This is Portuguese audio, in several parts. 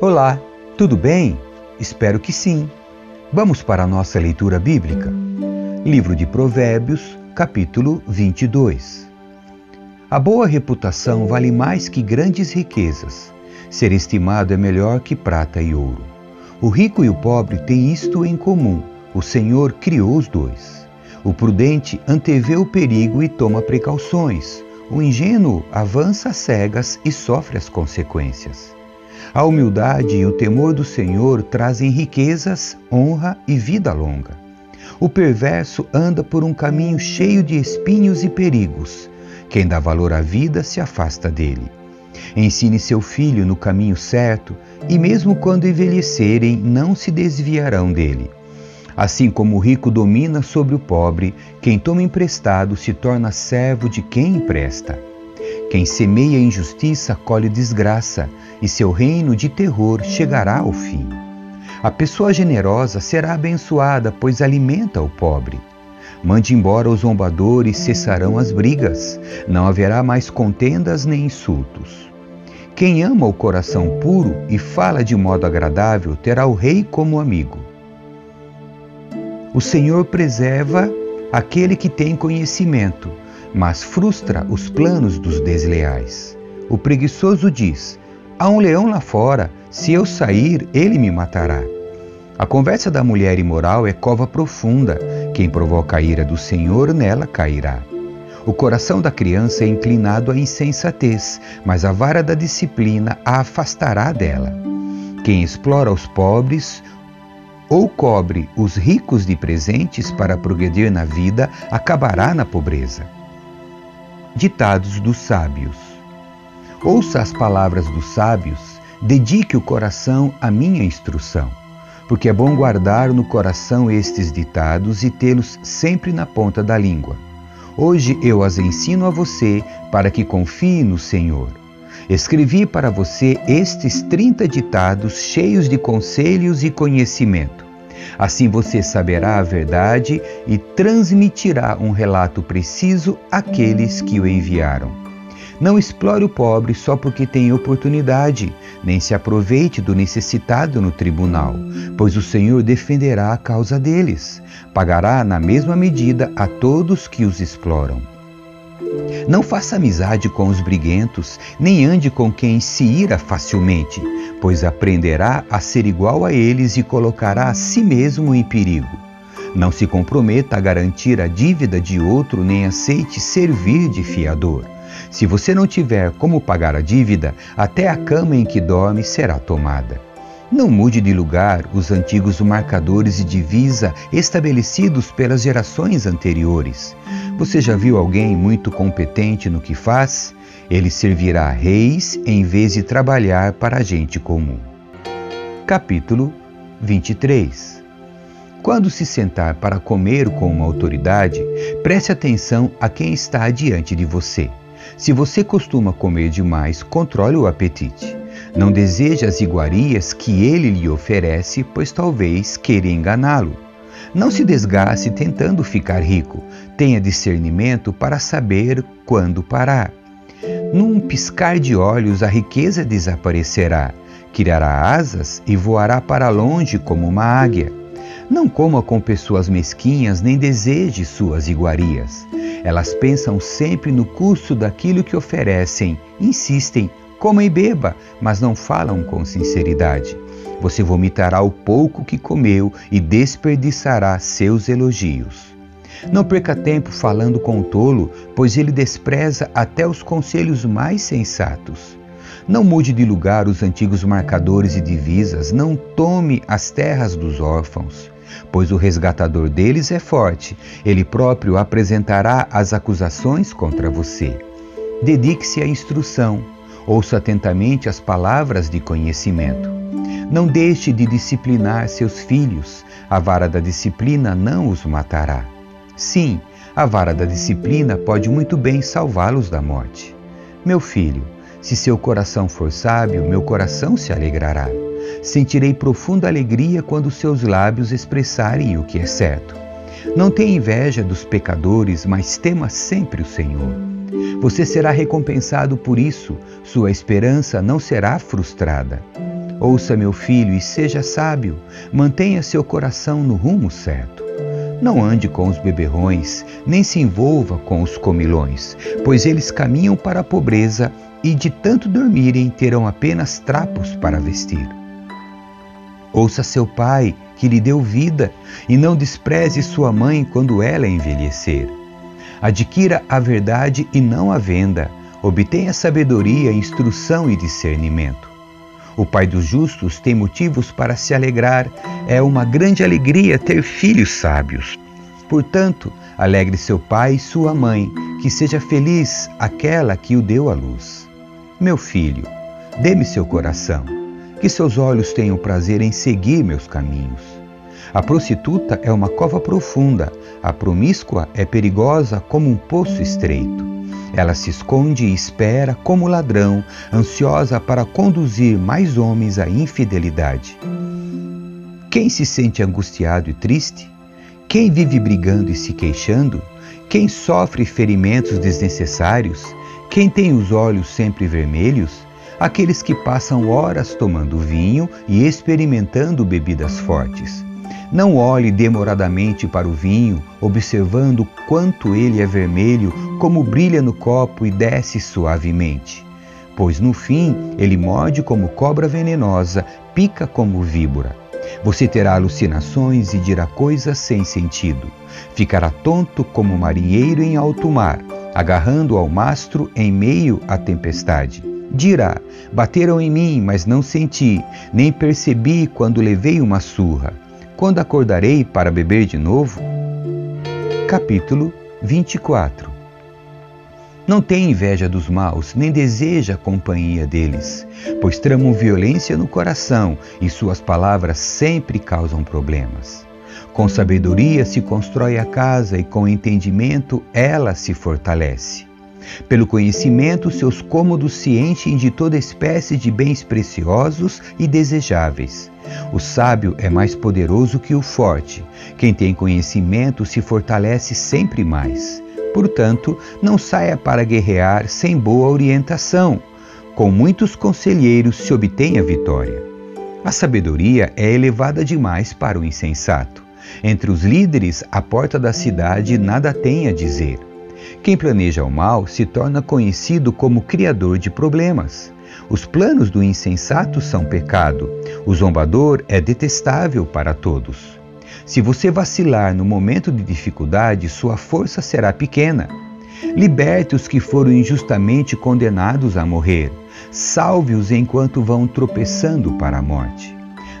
Olá, tudo bem? Espero que sim. Vamos para a nossa leitura bíblica. Livro de Provérbios, capítulo 22. A boa reputação vale mais que grandes riquezas. Ser estimado é melhor que prata e ouro. O rico e o pobre têm isto em comum: o Senhor criou os dois. O prudente antevê o perigo e toma precauções. O ingênuo avança cegas e sofre as consequências. A humildade e o temor do Senhor trazem riquezas, honra e vida longa. O perverso anda por um caminho cheio de espinhos e perigos. Quem dá valor à vida se afasta dele. Ensine seu filho no caminho certo, e mesmo quando envelhecerem, não se desviarão dele. Assim como o rico domina sobre o pobre, quem toma emprestado se torna servo de quem empresta. Quem semeia injustiça colhe desgraça, e seu reino de terror chegará ao fim. A pessoa generosa será abençoada, pois alimenta o pobre. Mande embora os zombadores, cessarão as brigas, não haverá mais contendas nem insultos. Quem ama o coração puro e fala de modo agradável terá o rei como amigo. O Senhor preserva aquele que tem conhecimento mas frustra os planos dos desleais. O preguiçoso diz: Há um leão lá fora, se eu sair, ele me matará. A conversa da mulher imoral é cova profunda, quem provoca a ira do Senhor nela cairá. O coração da criança é inclinado à insensatez, mas a vara da disciplina a afastará dela. Quem explora os pobres ou cobre os ricos de presentes para progredir na vida acabará na pobreza. Ditados dos sábios. Ouça as palavras dos sábios, dedique o coração à minha instrução, porque é bom guardar no coração estes ditados e tê-los sempre na ponta da língua. Hoje eu as ensino a você para que confie no Senhor. Escrevi para você estes 30 ditados cheios de conselhos e conhecimento Assim você saberá a verdade e transmitirá um relato preciso àqueles que o enviaram. Não explore o pobre só porque tem oportunidade, nem se aproveite do necessitado no tribunal, pois o Senhor defenderá a causa deles. Pagará na mesma medida a todos que os exploram. Não faça amizade com os briguentos, nem ande com quem se ira facilmente, pois aprenderá a ser igual a eles e colocará a si mesmo em perigo. Não se comprometa a garantir a dívida de outro, nem aceite servir de fiador. Se você não tiver como pagar a dívida, até a cama em que dorme será tomada. Não mude de lugar os antigos marcadores de divisa estabelecidos pelas gerações anteriores. Você já viu alguém muito competente no que faz? Ele servirá a reis em vez de trabalhar para a gente comum. Capítulo 23 Quando se sentar para comer com uma autoridade, preste atenção a quem está diante de você. Se você costuma comer demais, controle o apetite. Não deseje as iguarias que ele lhe oferece, pois talvez queira enganá-lo. Não se desgaste tentando ficar rico. Tenha discernimento para saber quando parar. Num piscar de olhos, a riqueza desaparecerá, criará asas e voará para longe como uma águia. Não coma com pessoas mesquinhas, nem deseje suas iguarias. Elas pensam sempre no custo daquilo que oferecem, insistem, coma e beba, mas não falam com sinceridade. Você vomitará o pouco que comeu e desperdiçará seus elogios. Não perca tempo falando com o tolo, pois ele despreza até os conselhos mais sensatos. Não mude de lugar os antigos marcadores e divisas, não tome as terras dos órfãos, pois o resgatador deles é forte, ele próprio apresentará as acusações contra você. Dedique-se à instrução, ouça atentamente as palavras de conhecimento. Não deixe de disciplinar seus filhos, a vara da disciplina não os matará. Sim, a vara da disciplina pode muito bem salvá-los da morte. Meu filho, se seu coração for sábio, meu coração se alegrará. sentirei profunda alegria quando seus lábios expressarem o que é certo. Não tenha inveja dos pecadores, mas tema sempre o Senhor. Você será recompensado por isso, sua esperança não será frustrada. Ouça, meu filho, e seja sábio, mantenha seu coração no rumo certo. Não ande com os beberrões, nem se envolva com os comilões, pois eles caminham para a pobreza e de tanto dormirem terão apenas trapos para vestir. Ouça seu pai, que lhe deu vida, e não despreze sua mãe quando ela envelhecer. Adquira a verdade e não a venda. Obtenha sabedoria, instrução e discernimento. O pai dos justos tem motivos para se alegrar. É uma grande alegria ter filhos sábios. Portanto, alegre seu pai e sua mãe, que seja feliz aquela que o deu à luz. Meu filho, dê-me seu coração, que seus olhos tenham prazer em seguir meus caminhos. A prostituta é uma cova profunda, a promíscua é perigosa como um poço estreito. Ela se esconde e espera como ladrão, ansiosa para conduzir mais homens à infidelidade. Quem se sente angustiado e triste? Quem vive brigando e se queixando? Quem sofre ferimentos desnecessários? Quem tem os olhos sempre vermelhos? Aqueles que passam horas tomando vinho e experimentando bebidas fortes. Não olhe demoradamente para o vinho, observando quanto ele é vermelho, como brilha no copo e desce suavemente. Pois no fim ele morde como cobra venenosa, pica como víbora. Você terá alucinações e dirá coisas sem sentido. Ficará tonto como marinheiro em alto mar, agarrando ao mastro em meio à tempestade. Dirá: Bateram em mim, mas não senti, nem percebi quando levei uma surra quando acordarei para beber de novo? Capítulo 24 Não tem inveja dos maus, nem deseja a companhia deles, pois tramam violência no coração e suas palavras sempre causam problemas. Com sabedoria se constrói a casa e com entendimento ela se fortalece. Pelo conhecimento, seus cômodos se enchem de toda espécie de bens preciosos e desejáveis. O sábio é mais poderoso que o forte. Quem tem conhecimento se fortalece sempre mais. Portanto, não saia para guerrear sem boa orientação. Com muitos conselheiros se obtém a vitória. A sabedoria é elevada demais para o insensato. Entre os líderes, a porta da cidade nada tem a dizer. Quem planeja o mal se torna conhecido como criador de problemas. Os planos do insensato são pecado. O zombador é detestável para todos. Se você vacilar no momento de dificuldade, sua força será pequena. Liberte os que foram injustamente condenados a morrer. Salve-os enquanto vão tropeçando para a morte.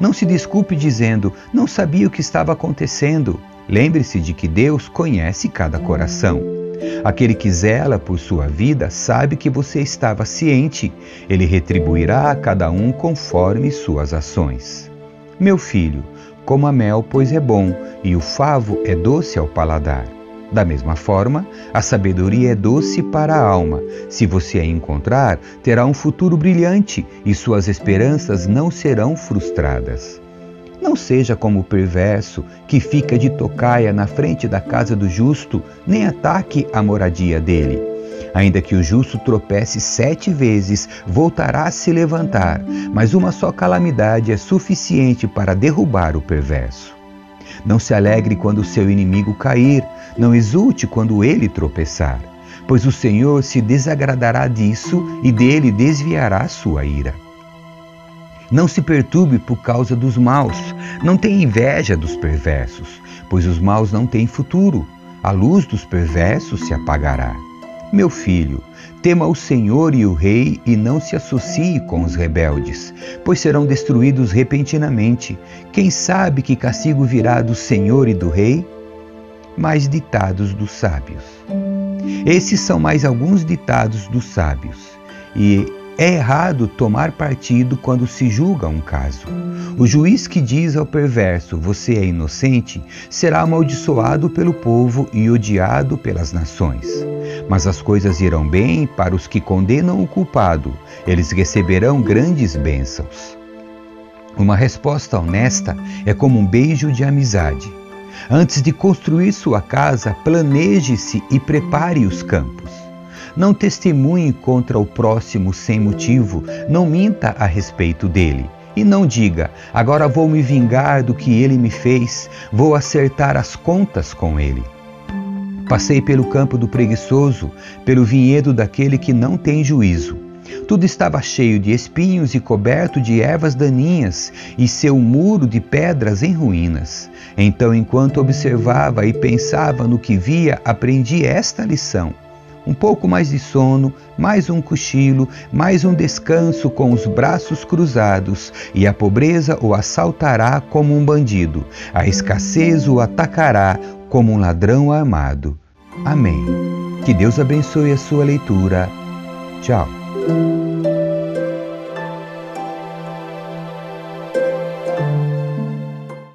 Não se desculpe dizendo, não sabia o que estava acontecendo. Lembre-se de que Deus conhece cada coração. Aquele que zela por sua vida sabe que você estava ciente. Ele retribuirá a cada um conforme suas ações. Meu filho, coma mel, pois é bom, e o favo é doce ao paladar. Da mesma forma, a sabedoria é doce para a alma. Se você a encontrar, terá um futuro brilhante e suas esperanças não serão frustradas. Não seja como o perverso que fica de tocaia na frente da casa do justo, nem ataque a moradia dele. Ainda que o justo tropece sete vezes, voltará a se levantar, mas uma só calamidade é suficiente para derrubar o perverso. Não se alegre quando seu inimigo cair, não exulte quando ele tropeçar, pois o Senhor se desagradará disso e dele desviará sua ira. Não se perturbe por causa dos maus, não tenha inveja dos perversos, pois os maus não têm futuro. A luz dos perversos se apagará. Meu filho, tema o Senhor e o Rei e não se associe com os rebeldes, pois serão destruídos repentinamente. Quem sabe que castigo virá do Senhor e do Rei? Mais ditados dos sábios. Esses são mais alguns ditados dos sábios. E é errado tomar partido quando se julga um caso. O juiz que diz ao perverso, você é inocente, será amaldiçoado pelo povo e odiado pelas nações. Mas as coisas irão bem para os que condenam o culpado, eles receberão grandes bênçãos. Uma resposta honesta é como um beijo de amizade. Antes de construir sua casa, planeje-se e prepare os campos. Não testemunhe contra o próximo sem motivo, não minta a respeito dele. E não diga, agora vou me vingar do que ele me fez, vou acertar as contas com ele. Passei pelo campo do preguiçoso, pelo vinhedo daquele que não tem juízo. Tudo estava cheio de espinhos e coberto de ervas daninhas, e seu muro de pedras em ruínas. Então, enquanto observava e pensava no que via, aprendi esta lição. Um pouco mais de sono, mais um cochilo, mais um descanso com os braços cruzados, e a pobreza o assaltará como um bandido, a escassez o atacará como um ladrão armado. Amém. Que Deus abençoe a sua leitura. Tchau.